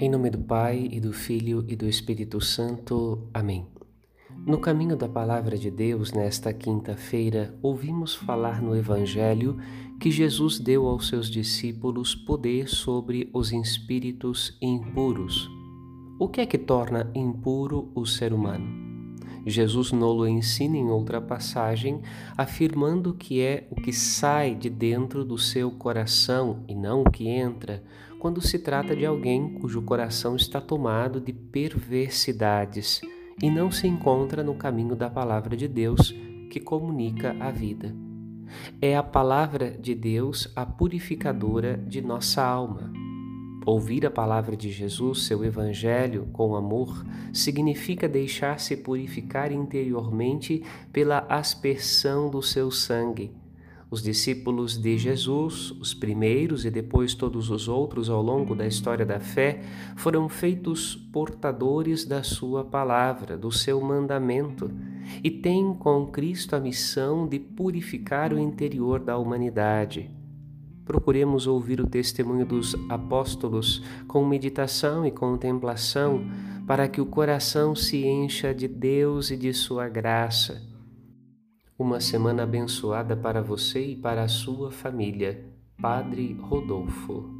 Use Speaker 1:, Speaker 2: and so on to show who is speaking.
Speaker 1: Em nome do Pai e do Filho e do Espírito Santo. Amém. No caminho da Palavra de Deus, nesta quinta-feira, ouvimos falar no Evangelho que Jesus deu aos seus discípulos poder sobre os espíritos impuros. O que é que torna impuro o ser humano? Jesus nolo ensina em outra passagem, afirmando que é o que sai de dentro do seu coração e não o que entra, quando se trata de alguém cujo coração está tomado de perversidades e não se encontra no caminho da palavra de Deus que comunica a vida. É a palavra de Deus a purificadora de nossa alma. Ouvir a palavra de Jesus, seu Evangelho, com amor, significa deixar-se purificar interiormente pela aspersão do seu sangue. Os discípulos de Jesus, os primeiros e depois todos os outros ao longo da história da fé, foram feitos portadores da Sua palavra, do seu mandamento, e têm com Cristo a missão de purificar o interior da humanidade procuremos ouvir o testemunho dos apóstolos com meditação e contemplação, para que o coração se encha de Deus e de Sua graça. Uma semana abençoada para você e para a sua família. Padre Rodolfo.